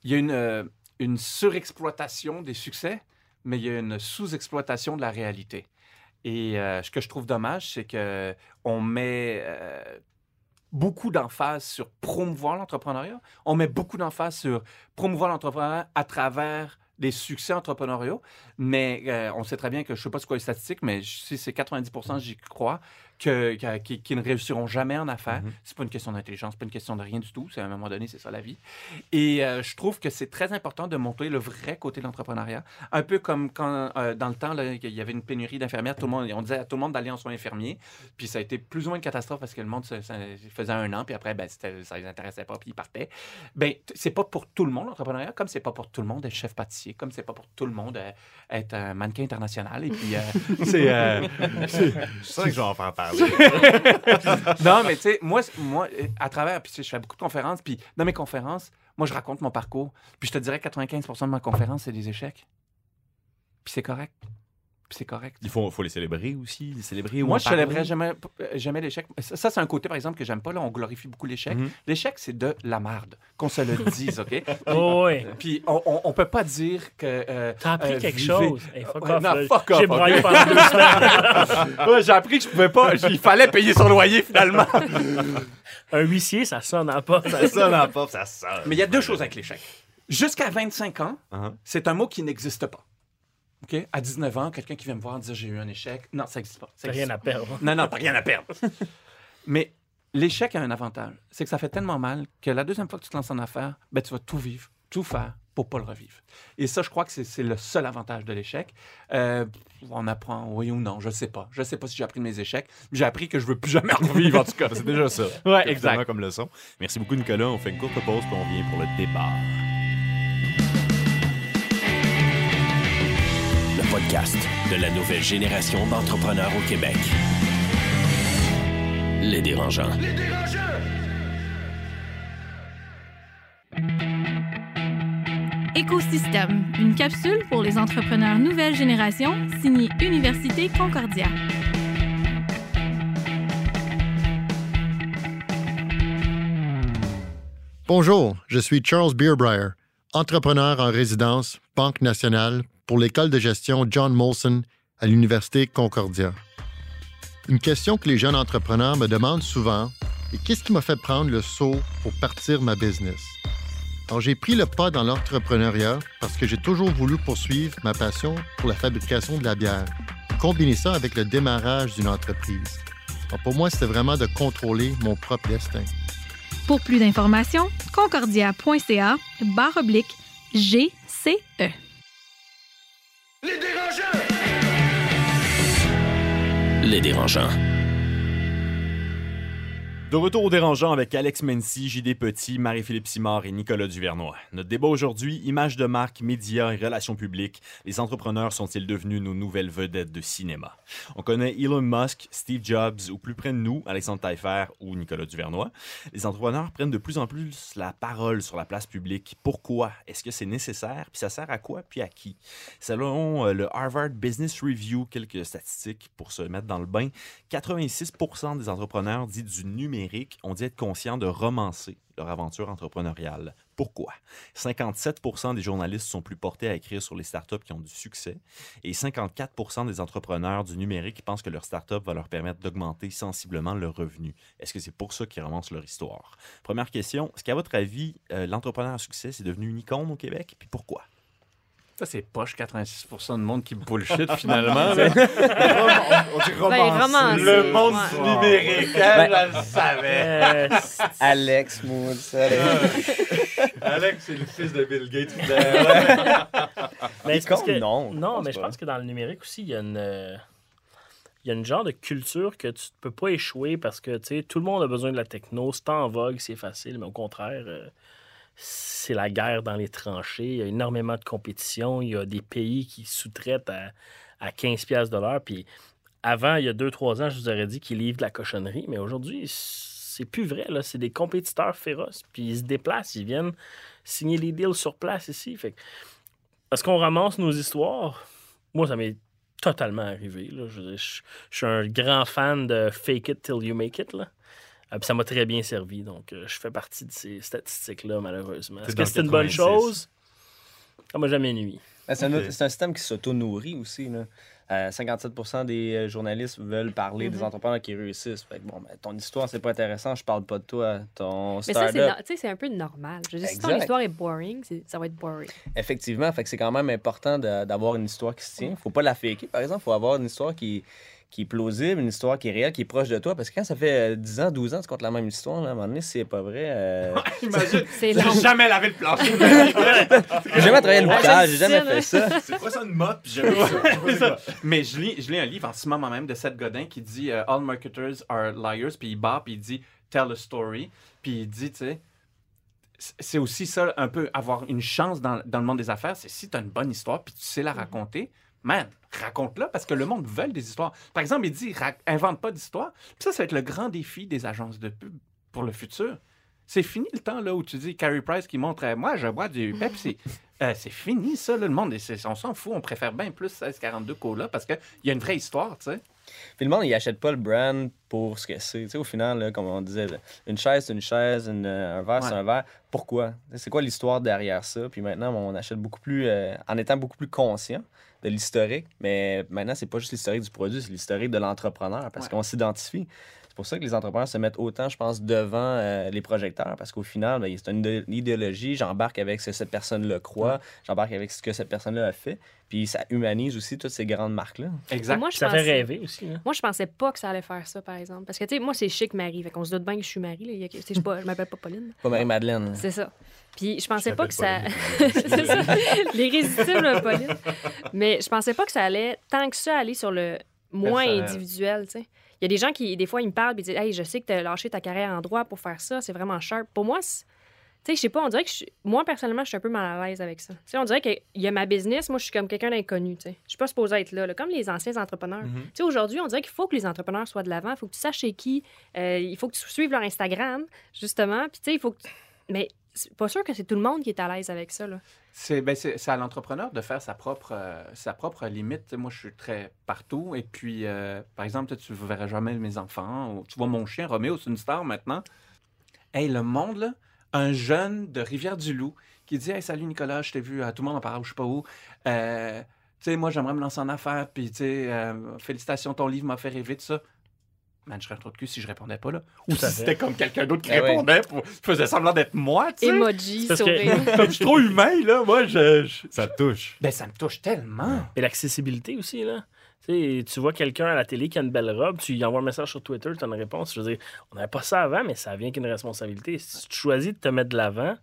il y a une, euh, une surexploitation des succès, mais il y a une sous-exploitation de la réalité. Et euh, ce que je trouve dommage, c'est que on met beaucoup d'emphase sur promouvoir l'entrepreneuriat. On met beaucoup d'emphase sur promouvoir l'entrepreneuriat à travers des succès entrepreneuriaux. Mais on sait très bien que je ne sais pas c'est quoi les statistiques, mais si c'est 90% j'y crois, que, que- qui, qui ne réussiront jamais en affaires. Mhm. C'est pas une question d'intelligence, c'est pas une question de rien du tout. C'est à un moment donné, c'est ça la vie. Et euh, je trouve que c'est très important de montrer le vrai côté de l'entrepreneuriat. Un peu comme quand, euh, dans le temps, là, il y avait une pénurie d'infirmières. Tout le monde, on disait à tout le monde d'aller en soins infirmiers. Puis ça a été plus ou moins une catastrophe parce que le monde se- ça faisait un an, puis après, ben, ça les intéressait pas, puis ils partaient. Ben, c'est pas pour tout le monde l'entrepreneuriat, comme c'est pas pour tout le monde être chef pâtissier, comme c'est pas pour tout le monde euh, être un mannequin international. Et puis, euh, c'est. c'est- sens que je vais en faire parler. Parler. non, mais tu sais, moi, euh, à travers, puis je fais beaucoup de conférences, puis dans mes conférences, moi, je raconte mon parcours, puis je te dirais que 95% de ma conférence, c'est des échecs. Puis c'est correct. Puis c'est correct. Il faut, faut les célébrer aussi, les célébrer Moi, je célébrais jamais, jamais l'échec. Ça, ça, c'est un côté, par exemple, que j'aime pas. Là, on glorifie beaucoup l'échec. Mhm. L'échec, c'est de la marde. Qu'on se le dise, OK? Oh, ouais. Puis on, on, on peut pas dire que. euh, T'as appris euh, quelque vivez- chose. Hey, fuck off, là. fuck off, J'ai broyé pendant deux semaines. Ouais, j'ai appris que je pouvais pas. Il fallait payer son loyer, finalement. Un huissier, ça sonne en porte. Ça sonne en pop, ça sonne. Mais il y a deux choses avec l'échec. Jusqu'à 25 ans, Uh-huh. c'est un mot qui n'existe pas. À 19 ans, quelqu'un qui vient me voir dire j'ai eu un échec. Non, ça n'existe pas. T'as rien à perdre. Non, non, t'as rien à perdre. Mais l'échec a un avantage. C'est que ça fait tellement mal que la deuxième fois que tu te lances en affaires, ben, tu vas tout vivre, tout faire pour pas le revivre. Et ça, je crois que c'est- le seul avantage de l'échec. Euh, on apprend, oui ou non, je sais pas. Je sais pas si j'ai appris de mes échecs. J'ai appris que je veux plus jamais en revivre, en tout cas. C'est déjà ça. Ouais, Exactement exact. comme leçon. Merci beaucoup, Nicolas. On fait une courte pause, puis on vient pour le débat. Podcast de la nouvelle génération d'entrepreneurs au Québec. Les dérangeants. Écosystème, une capsule pour les entrepreneurs nouvelle génération, signée Université Concordia. Bonjour, je suis Charles Beerbrier, entrepreneur en résidence, Banque nationale, pour l'école de gestion John Molson à l'Université Concordia. Une question que les jeunes entrepreneurs me demandent souvent est qu'est-ce qui m'a fait prendre le saut pour partir ma business? Alors, j'ai pris le pas dans l'entrepreneuriat parce que j'ai toujours voulu poursuivre ma passion pour la fabrication de la bière, combiner ça avec le démarrage d'une entreprise. Alors, pour moi, c'était vraiment de contrôler mon propre destin. Pour plus d'informations, concordia.ca barre oblique GCE. Les dérangeants. De retour au dérangeant avec Alex Mency, JD Petit, Marie-Philippe Simard et Nicolas Duvernois. Notre débat aujourd'hui, images de marque, médias et relations publiques. Les entrepreneurs sont-ils devenus nos nouvelles vedettes de cinéma? On connaît Elon Musk, Steve Jobs ou plus près de nous, Alexandre Taillefer ou Nicolas Duvernois. Les entrepreneurs prennent de plus en plus la parole sur la place publique. Pourquoi? Est-ce que c'est nécessaire? Puis ça sert à quoi? Puis à qui? Selon euh, le Harvard Business Review, quelques statistiques pour se mettre dans le bain, 86 des entrepreneurs dits du numérique ont dit être conscients de romancer leur aventure entrepreneuriale. Pourquoi? 57% des journalistes sont plus portés à écrire sur les startups qui ont du succès et 54% des entrepreneurs du numérique pensent que leur startup va leur permettre d'augmenter sensiblement leurs revenus. Est-ce que c'est pour ça qu'ils romancent leur histoire? Première question, est-ce qu'à votre avis, euh, l'entrepreneur à succès c'est devenu une icône au Québec? Puis pourquoi? Ça, c'est poche, 86% de monde qui bullshit, finalement. on dit Ben, romancé, Le monde ouais. du numérique, hein, je le savais. Euh, Alex Mood, ça. Alex, c'est le fils de Bill Gates. mais c'est parce que- non. Non, mais je pas. pense que dans le numérique aussi, il y a une. euh, Il y a une genre de culture que tu ne peux pas échouer parce que tu sais, tout le monde a besoin de la techno, c'est en vogue, c'est facile, mais au contraire, euh, c'est la guerre dans les tranchées. Il y a énormément de compétition. Il y a des pays qui sous-traitent à, à 15$ piastres de. Puis avant, il y a 2-3 ans, je vous aurais dit qu'ils livrent de la cochonnerie, mais aujourd'hui, c'est plus vrai. C'est des compétiteurs féroces. Puis ils se déplacent, ils viennent signer les deals sur place ici. Est-ce qu'on ramasse nos histoires? Moi, ça m'est totalement arrivé. Je, suis un grand fan de Fake It Till You Make It. Euh, puis ça m'a très bien servi. Donc, euh, je fais partie de ces statistiques-là, malheureusement. Est-ce que c'est une bonne 86. chose? Ça m'a jamais nuit. Ben, C'est un, un système qui s'auto-nourrit aussi. Là. Euh, 57 des euh, journalistes veulent parler des entrepreneurs qui réussissent. Fait que, bon, ben, ton histoire, c'est pas intéressant. Je parle pas de toi. Ton Mais ça, c'est startup. no- tu sais, c'est un peu normal. Je veux dire, si ton histoire est boring, ça va être boring. Effectivement, fait que c'est quand même important d'avoir une histoire qui se tient. Faut pas la faker, par exemple. faut avoir une histoire qui, qui est plausible, une histoire qui est réelle, qui est proche de toi. Parce que quand ça fait euh, 10 ans, 12 ans, tu comptes la même histoire, là, à un moment donné, si c'est pas vrai. euh, j'ai jamais lavé le plancher. J'ai jamais travaillé le boucage, je j'ai jamais fait ça. C'est pas ça une mop? puis ça. Ça. Mais je lis, je lis un livre en ce moment même de Seth Godin qui dit euh, All marketers are liars, puis il bat, puis il dit Tell a story, puis il dit, tu sais, c'est aussi ça, un peu avoir une chance dans, dans le monde des affaires, c'est si tu as une bonne histoire, puis tu sais la raconter, man, raconte-la parce que le monde veut des histoires. Par exemple, il dit, invente pas d'histoire. Ça, ça va être le grand défi des agences de pub pour le futur. C'est fini le temps là où tu dis Carrie Price qui montre moi je bois du Pepsi. Euh, c'est fini ça là, le monde on s'en fout, on préfère bien plus 1642 cola parce qu'il y a une vraie histoire, tu sais. Puis le monde, il achète pas le brand pour ce que c'est. Tu sais, au final, là, comme on disait, une chaise, c'est une chaise, une- un verre, c'est un verre. Pourquoi? C'est quoi l'histoire derrière ça? Puis maintenant, on achète beaucoup plus, euh, en étant beaucoup plus conscient de l'historique. Mais maintenant, c'est pas juste l'historique du produit, c'est l'historique de l'entrepreneur parce Ouais. qu'on s'identifie. C'est pour ça que les entrepreneurs se mettent autant, je pense, devant euh, les projecteurs parce qu'au final, ben, c'est une idé- idéologie. J'embarque avec ce que cette personne-là croit, j'embarque avec ce que cette personne-là a fait. Puis ça humanise aussi toutes ces grandes marques-là. Exact. Moi, je Ça fait pensais- rêver aussi. hein. Moi, je pensais pas que ça allait faire ça, par exemple. Parce que, tu sais, moi, c'est chic Marie. Fait qu'on se doute bien que je suis Marie. Là. Il y a- tu sais, Je, pas- je m'appelle pas Pauline. Pas Marie-Madeleine. C'est ça. Puis je pensais Je pas que ça. C'est ça. L'irrésistible Pauline. Mais je pensais pas que ça allait tant que ça aller sur le moins Personnel. individuel, tu sais. Il y a des gens qui, des fois, ils me parlent et disent Hey, je sais que tu as lâché ta carrière en droit pour faire ça, c'est vraiment sharp. Pour moi, c'est- tu sais, je sais pas, on dirait que je suis- moi, personnellement, je suis un peu mal à l'aise avec ça. Tu sais, on dirait qu'il y a ma business, moi, je suis comme quelqu'un d'inconnu, tu sais. Je suis pas supposée être là, là, comme les anciens entrepreneurs. Mm-hmm. Tu sais, aujourd'hui, on dirait qu'il faut que les entrepreneurs soient de l'avant, il faut que tu saches chez qui, euh, il faut que tu suives leur Instagram, justement. Puis, tu sais, il faut que. tu- Mais c'est pas sûr que c'est tout le monde qui est à l'aise avec ça, là. C'est ben, à l'entrepreneur de faire sa propre, euh, sa propre limite. Moi, je suis très partout. Et puis, euh, par exemple, tu ne verras jamais mes enfants. ou tu vois mon chien, Roméo, c'est une star maintenant. Hey, le monde, un jeune de Rivière-du-Loup qui dit Hey, salut Nicolas, je t'ai vu, à tout le monde en parle, je sais pas où. Euh, tu sais, moi, j'aimerais me lancer en affaires. Puis, tu sais, euh, félicitations, ton livre m'a fait rêver, tout ça. Man, je serais un trou de cul si je répondais pas, là. Ou si c'était comme quelqu'un d'autre qui Eh ouais. répondait, pour, faisait semblant d'être moi, tu sais. Emoji, parce que- sourire. Comme je suis trop humain, là, moi, je... je- Ça te touche. Ben, ça me touche tellement. Et l'accessibilité aussi, là. Tu sais, tu vois quelqu'un à la télé qui a une belle robe, tu lui envoies un message sur Twitter, tu as une réponse. Je veux dire, on n'avait pas ça avant, mais ça vient qu'une responsabilité. Si tu choisis de te mettre de l'avant,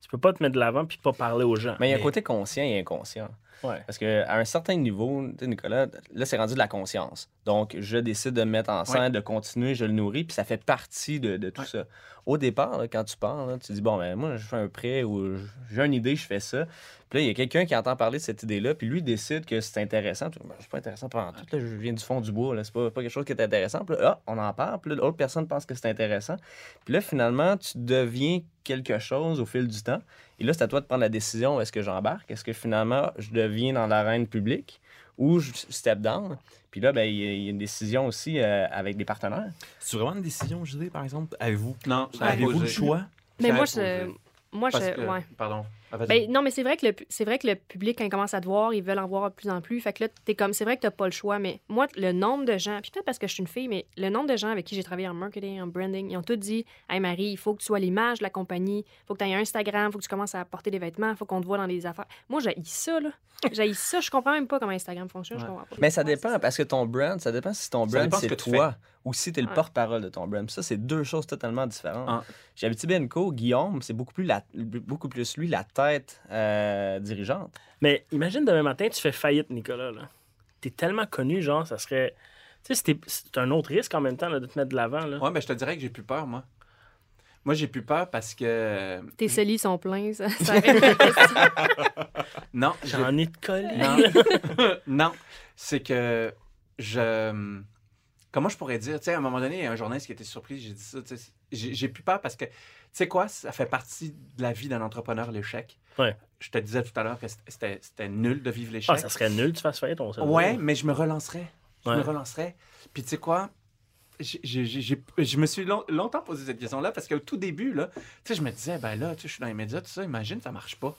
tu peux pas te mettre de l'avant puis pas parler aux gens. Mais il y a un côté conscient et inconscient. Ouais. Parce qu'à un certain niveau, Nicolas, là, c'est rendu de la conscience. Donc, je décide de me mettre en scène, de continuer, je le nourris, puis ça fait partie de, de tout Ouais. ça. Au départ, là, quand tu pars, là, tu dis, bon, ben, moi, je fais un prêt ou j'ai une idée, je fais ça. Puis là, il y a quelqu'un qui entend parler de cette idée-là, puis lui décide que c'est intéressant. Tu dis, Ben, c'est pas intéressant pendant tout. Là, je viens du fond du bois, là, c'est pas, pas quelque chose qui est intéressant. Puis là, ah, on en parle, puis là, l'autre personne pense que c'est intéressant. Puis là, finalement, tu deviens quelque chose au fil du temps. Et là, c'est à toi de prendre la décision est-ce que j'embarque? Est-ce que finalement, je deviens dans l'arène publique ou je step down? Puis là, ben, il y, a- il y a une décision aussi euh, avec des partenaires. C'est vraiment une décision, je dis, par exemple? Avez-vous Non, avez-vous le choix? Mais moi, je. Moi, je. que- Ouais. Pardon. Ah. Ben, non, mais c'est vrai que le c'est vrai que le public, quand il commence à te voir, ils veulent en voir de plus en plus. Fait que là, t'es comme, c'est vrai que t'as pas le choix, mais moi, le nombre de gens, puis peut-être parce que je suis une fille, mais le nombre de gens avec qui j'ai travaillé en marketing, en branding, ils ont tous dit, hey Marie, il faut que tu sois l'image de la compagnie, il faut que tu aies un Instagram, il faut que tu commences à porter des vêtements, il faut qu'on te voit dans les affaires. Moi, j'ai ça, là. J'ai ça, je comprends même pas comment Instagram fonctionne, je Ouais. comprends pas. Mais ça dépend parce que ton brand, ça dépend si ton brand ce c'est toi ou si tu es le Ouais. porte-parole de ton brand. Ça, c'est deux choses totalement différentes. Ah. Chez Abitibi Co, Guillaume, c'est beaucoup plus, la- beaucoup plus lui la tête euh, dirigeante. Mais imagine demain matin, tu fais faillite, Nicolas. Là. T'es tellement connu, genre, ça serait. Tu sais, c'était- c'est un autre risque en même temps là, de te mettre de l'avant. Ouais, mais je te dirais que j'ai plus peur, moi. Moi, j'ai plus peur parce que. Tes cellies sont pleins, ça. ça. Non, J'en ai de collé. Non. non. C'est que je. Comment je pourrais dire? Tu sais, à un moment donné, il y a un journaliste qui était surpris, j'ai dit ça. tu sais, J'ai plus peur parce que, tu sais quoi, ça fait partie de la vie d'un entrepreneur, l'échec. Ouais. Je te disais tout à l'heure que c'était c'était nul de vivre l'échec. Ah, ça serait nul, tu fasses faillite, on sait Ouais, mais je me relancerais. Je Ouais. me relancerais. Puis tu sais quoi? J'ai- j'ai- j'ai- j'ai- je me suis long- longtemps posé cette question-là parce qu'au tout début, là, tu sais, je me disais, ben là, tu sais, je suis dans les médias, tout ça, imagine, ça marche pas.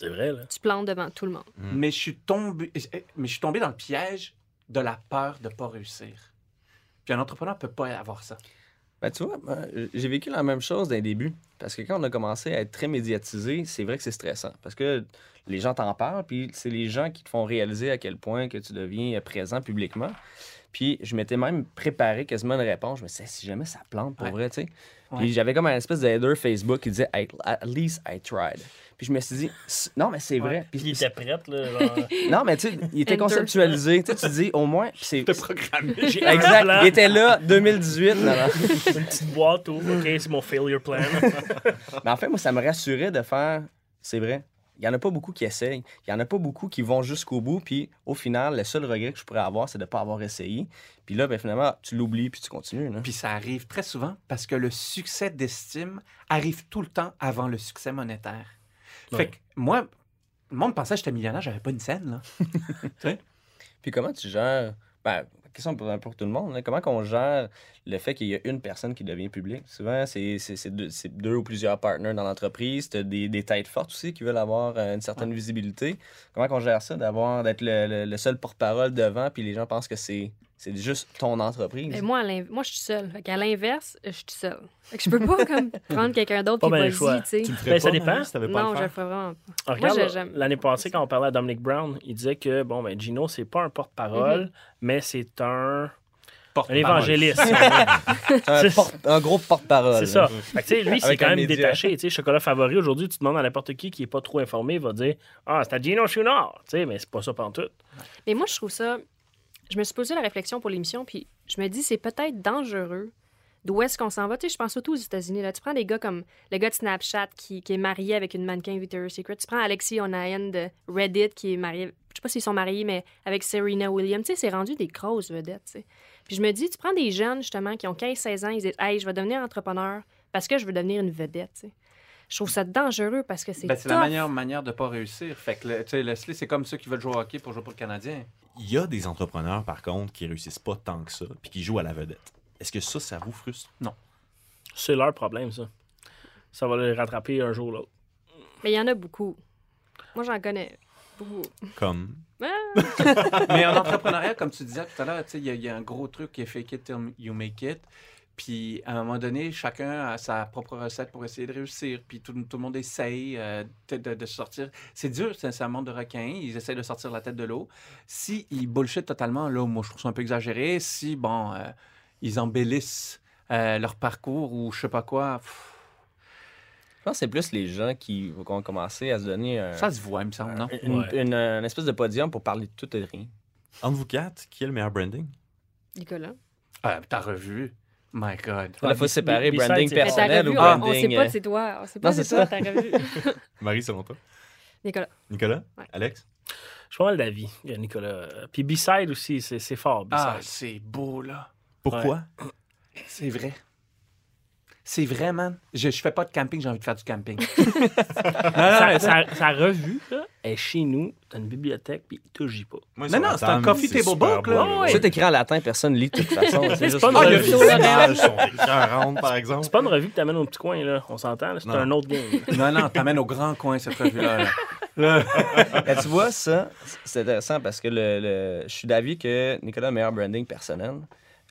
C'est vrai, là. tu plantes devant tout le monde. Mais je suis tombé, mais je suis tombé dans le piège de la peur de pas réussir. Puis un entrepreneur peut pas avoir ça. Ben, tu vois, j'ai vécu la même chose d'un début. Parce que quand on a commencé à être très médiatisé, c'est vrai que c'est stressant. Parce que les gens t'en parlent, puis c'est les gens qui te font réaliser à quel point que tu deviens présent publiquement. Puis je m'étais même préparé quasiment une réponse. Je me disais, si jamais ça plante pour Ouais. vrai, tu sais. Puis j'avais comme un espèce d'header Facebook qui disait, At least I tried. Puis je me suis dit, non, mais c'est vrai. Puis il était prête, là. Genre... Non, mais tu sais, il était conceptualisé. tu sais, tu dis, au moins, puis c'est. programmé. Exact. Il était là, 2018. Non, non. une petite boîte, où, OK, c'est mon failure plan. Mais en fait, moi, ça me rassurait de faire, c'est vrai. Il n'y en a pas beaucoup qui essayent. Il n'y en a pas beaucoup qui vont jusqu'au bout. Puis au final, le seul regret que je pourrais avoir, c'est de ne pas avoir essayé. Puis là, ben, finalement, tu l'oublies puis tu continues. là. Puis ça arrive très souvent parce que le succès d'estime arrive tout le temps avant le succès monétaire. Fait que moi, le monde pensait que j'étais millionnaire, j'avais pas une scène, là. Puis comment tu gères. Ben, question pour, pour tout le monde. là. Comment qu'on gère le fait qu'il y a une personne qui devient publique? Souvent, c'est c'est- c'est deux, deux ou plusieurs partenaires dans l'entreprise. Tu as des, des têtes fortes aussi qui veulent avoir euh, une certaine visibilité. Comment qu'on gère ça, d'avoir d'être le, le- le seul porte-parole devant, puis les gens pensent que c'est c'est juste ton entreprise? Et moi, à l'in- moi, je suis seule. Fait qu'à l'inverse, je suis seule. Fait que je peux pas comme, prendre quelqu'un d'autre Pas qui va le choix. tu sais. Tu le ferais Ben, pas, ça dépend. Si pas à Non, le je le ferais vraiment pas. Alors, regarde, l'année passée, quand on parlait à Dominic Brown, il disait que bon, ben, Gino, c'est pas un porte-parole, Mhm. mais c'est un, un évangéliste. un, porte- un gros porte-parole. c'est ça. là. Fait que, tu sais, lui, c'est quand même média. détaché. Tu sais, chocolat favori, aujourd'hui, tu demandes à n'importe qui qui n'est pas trop informé, il va dire Ah, c'est à Gino Chouinard. Tu sais, mais c'est pas ça pantoute. Mais moi, je trouve ça. Je me suis posé la réflexion pour l'émission, puis je me dis, c'est peut-être dangereux. D'où est-ce qu'on s'en va? Tu je pense surtout aux États-Unis. Là. Tu prends des gars comme le gars de Snapchat qui, est marié avec une mannequin Victoria's Secret. Tu prends Alexis Onayen de Reddit qui est marié. Je sais pas s'ils sont mariés, mais avec Serena Williams. Tu sais, c'est rendu des grosses vedettes. Puis je me dis, tu prends des jeunes, justement, qui ont 15-16 ans, ils disent, hey, je vais devenir entrepreneur parce que je veux devenir une vedette. Je trouve ça dangereux parce que c'est. Ben, c'est la meilleure manière de pas réussir. Fait que, le- tu sais, Leslie, c'est comme ceux qui veulent jouer au hockey pour jouer pour le Canadien. Il y a des entrepreneurs, par contre, qui réussissent pas tant que ça, puis qui jouent à la vedette. Est-ce que ça, ça vous frustre? C'est leur problème, ça. Ça va les rattraper un jour ou l'autre. Mais il y en a beaucoup. Moi, j'en connais beaucoup. Comme? Mais en entrepreneuriat, comme tu disais tout à l'heure, tu sais, il y, y a un gros truc qui est fake it till you make it. Puis à un moment donné, chacun a sa propre recette pour essayer de réussir. Puis tout, tout le monde essaye euh, de, de- sortir. C'est dur, c'est c'est un monde de requins. Ils essayent de sortir la tête de l'eau. Si ils bullshit totalement, là, moi, je trouve ça un peu exagéré. Si, bon, euh, ils embellissent euh, leur parcours ou je sais pas quoi, pff, Je pense que c'est plus les gens qui vont commencer à se donner un- ça se voit, il me semble, non? une, Ouais. une- une espèce de podium pour parler de tout et de rien. Entre vous quatre, qui a le meilleur branding? Nicolas. Ah, t'as revu? My God. Il faut séparer B- branding c'est- personnel ou revu, on- on, branding. sait pas euh, c'est toi. On sait pas Non, c'est c'est toi, ça. t'as revu. Marie, selon toi? Nicolas. Nicolas? Ouais. Alex? Je suis pas mal d'avis, euh, Nicolas. Euh, Puis B-side aussi, c'est c'est fort, B-side. Ah, c'est beau, là. Pourquoi? C'est vrai. C'est vrai, man. Je, je fais pas de camping, j'ai envie de faire du camping. sa, sa- sa revue, là, est chez nous, t'as une bibliothèque, puis tu gis pas. Moi, Non, c'est un coffee table book, là. Ouais. C'est écrit en latin, personne lit de toute façon. C'est juste pas une revue. C'est pas une revue que t'amènes au petit coin, là. On s'entend, c'est un autre game. non, non, t'amènes au grand coin cette revue-là. là. Tu vois, ça, c'est intéressant parce que le, le- je suis d'avis que Nicolas a le meilleur branding personnel.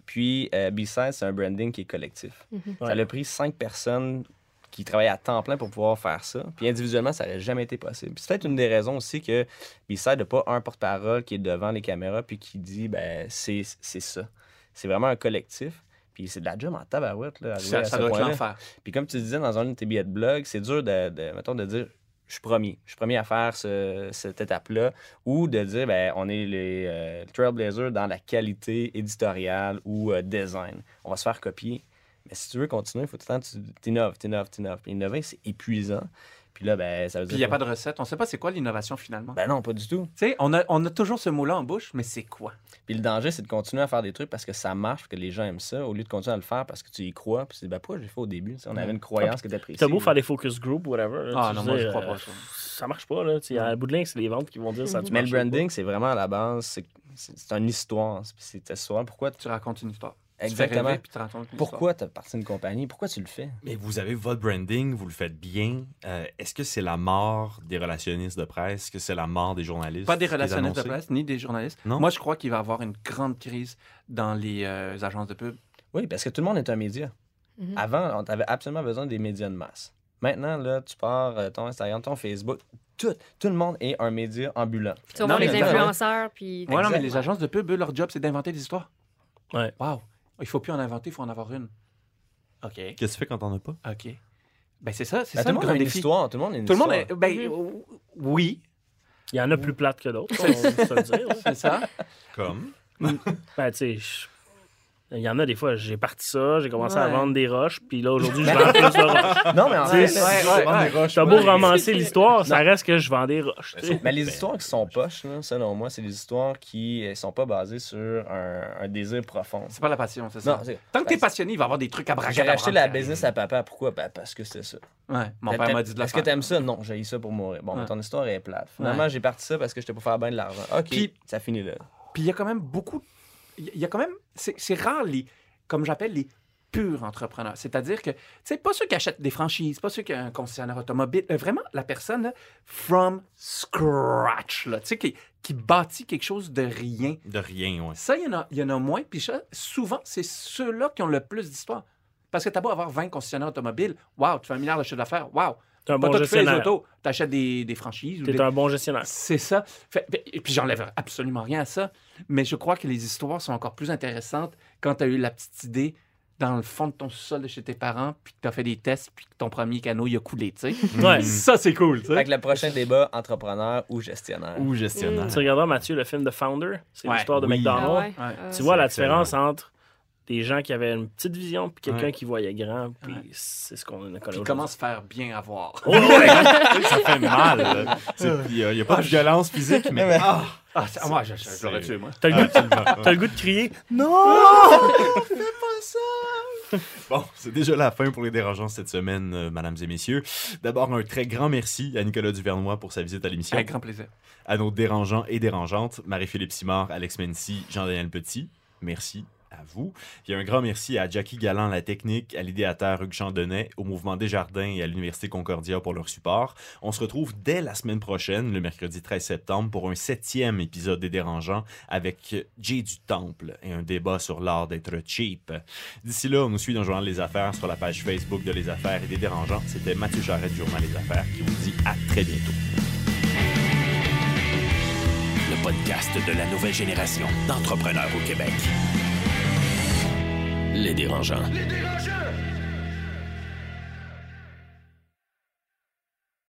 Puis, euh, B-Side, c'est un branding qui est collectif. Ça Ouais. a pris cinq personnes qui travaillent à temps plein pour pouvoir faire ça. Puis, individuellement, ça n'aurait jamais été possible. Puis, c'est peut-être une des raisons aussi que B-Side n'a pas un porte-parole qui est devant les caméras puis qui dit, ben, c'est c'est ça. C'est vraiment un collectif. Puis, c'est de la job en tabarouette, là, Ça, à ça ce doit l'enfer. Puis comme tu disais dans un de tes billets de blog, c'est dur de, de, mettons, de dire je suis premier. Je suis premier à faire ce- cette étape-là. Ou de dire ben, on est les euh, Trailblazers dans la qualité éditoriale ou euh, design. On va se faire copier. Mais si tu veux continuer, il faut tout le temps que tu t'innoves, t'innoves, t'innoves. Puis innover, c'est épuisant. Puis là, ben, ça veut Puis dire. il n'y a pas de recette. On sait pas c'est quoi l'innovation finalement. Ben non, pas du tout. Tu sais, on a, on a toujours ce mot-là en bouche, mais c'est quoi? Puis le danger, c'est de continuer à faire des trucs parce que ça marche, que les gens aiment ça, au lieu de continuer à le faire parce que tu y crois. Puis tu dis, ben, pourquoi j'ai fait au début? Tu on avait une croyance qui était précise. T'as beau faire des focus group, whatever. là, Ah tu non, moi, je dire, crois euh, pas ça. Ça marche pas, là. Tu sais, À bout de ligne, c'est les ventes qui vont dire ça. Mais le branding, c'est vraiment à la base, c'est- c'est c'est une histoire. C'est c'est histoire. Pourquoi Tu racontes une histoire. Exactement. Tu fais rêver, puis tu racontes une histoire. Pourquoi tu as parti d'une compagnie? Pourquoi tu le fais? Mais vous avez votre branding, vous le faites bien. Euh, Est-ce que c'est la mort des relationnistes de presse? Est-ce que c'est la mort des journalistes? Pas des relationnistes de presse, ni des journalistes. Non? Moi, je crois qu'il va y avoir une grande crise dans les euh, agences de pub. Oui, parce que tout le monde est un média. Mhm. Avant, on avait absolument besoin des médias de masse. Maintenant, là, tu pars euh, ton Instagram, ton Facebook, tout, tout le monde est un média ambulant. Puis tu vas Non, voir les influenceurs, puis... Ouais, non, mais les agences de pub, eux, leur job, c'est d'inventer des histoires. Ouais. Wow. Il faut plus en inventer, il faut en avoir une. OK. Qu'est-ce que tu fais quand t'en as pas? OK. Ben, c'est ça, c'est Ben, ça tout le monde a une défi. histoire. Tout le monde a une Tout le monde histoire. est. Ben, euh, oui, Il y en a plus plates que d'autres, on se le dire. c'est ça. Comme? Ben, tu sais, je- Il y en a des fois, j'ai parti ça, j'ai commencé à vendre des roches, puis là, aujourd'hui, je vends plus de roches. Non, mais en fait, c'est- ouais, ouais, ouais. T'as beau romancer l'histoire, ça reste que je vends des roches. sais. Mais les histoires qui sont poches, là, selon moi, c'est des histoires qui ne sont pas basées sur un, un désir profond. C'est pas la passion, c'est ça. Non, Tant que t'es ben, passionné, il va y avoir des trucs à braquer. J'ai racheté la business à papa. Pourquoi? Ben, parce que c'est ça. Ouais, mon père m'a dit de la Est-ce que t'aimes ça? Non, j'ai eu ça pour mourir. Bon, Ouais. mais ton histoire est plate. Finalement, Ouais. j'ai parti ça parce que j'étais pour faire bien de l'argent. OK, Puis- ça finit là. Puis il y a quand même beaucoup. Il y a quand même. C'est rare, les, comme j'appelle les purs entrepreneurs. C'est-à-dire que, c'est pas ceux qui achètent des franchises, pas ceux qui ont un concessionnaire automobile. euh, Vraiment, la personne, là, from scratch, là, tu sais, qui, qui bâtit quelque chose de rien. De rien, ouais. Ça, il y en a, il y en a moins. Puis ça, souvent, c'est ceux-là qui ont le plus d'histoire. Parce que t'as beau avoir 20 concessionnaires automobiles, wow, tu fais un milliard de chiffre d'affaires, wow. Un Pas bon toi qui fais les gestionnaire. autos, t'achètes des, des franchises. T'es des- un bon gestionnaire. c'est ça. Fait- et puis j'enlève absolument rien à ça. Mais je crois que les histoires sont encore plus intéressantes quand tu as eu la petite idée dans le fond de ton sous-sol de chez tes parents, puis que tu as fait des tests, puis que ton premier canot il a coulé, tu sais. Ouais. ça, c'est cool, tu sais. Fait que le prochain débat, entrepreneur ou gestionnaire. Ou gestionnaire. Tu regarderas, Mathieu, le film The Founder, c'est Ouais. l'histoire de Oui. McDonald's. Ah ouais. Ouais. Euh, Tu vois la excellent. différence entre des gens qui avaient une petite vision puis quelqu'un Ouais. qui voyait grand, puis Ouais. c'est ce qu'on connaît Puis aujourd'hui. commence à faire bien avoir. Oh, ouais. ça fait mal. Il n'y a, y a pas de violence physique, mais. Ah, Ah, moi, je, je, je l'aurais tué, moi. T'as le, goût de- absolument. t'as le goût de crier Bon, c'est déjà la fin pour les dérangeants cette semaine, euh, mesdames et messieurs. D'abord, un très grand merci à Nicolas Duvernois pour sa visite à l'émission. Avec grand plaisir. À nos dérangeants et dérangeantes, Marie-Philippe Simard, Alex Mency, Jean-Daniel Petit. Merci à vous. Puis un grand merci à Jackie Galland, la technique, à l'idéateur Hugues Chandonnet, au mouvement Desjardins et à l'Université Concordia pour leur support. On se retrouve dès la semaine prochaine, le mercredi 13 septembre, pour un septième épisode des Dérangeants avec Jay du Temple et un débat sur l'art d'être cheap. D'ici là, on nous suit dans le Journal Les Affaires sur la page Facebook de Les Affaires et des Dérangeants. C'était Mathieu Charret du Journal Les Affaires qui vous dit à très bientôt. Le podcast de la nouvelle génération d'entrepreneurs au Québec. Les dérangeants.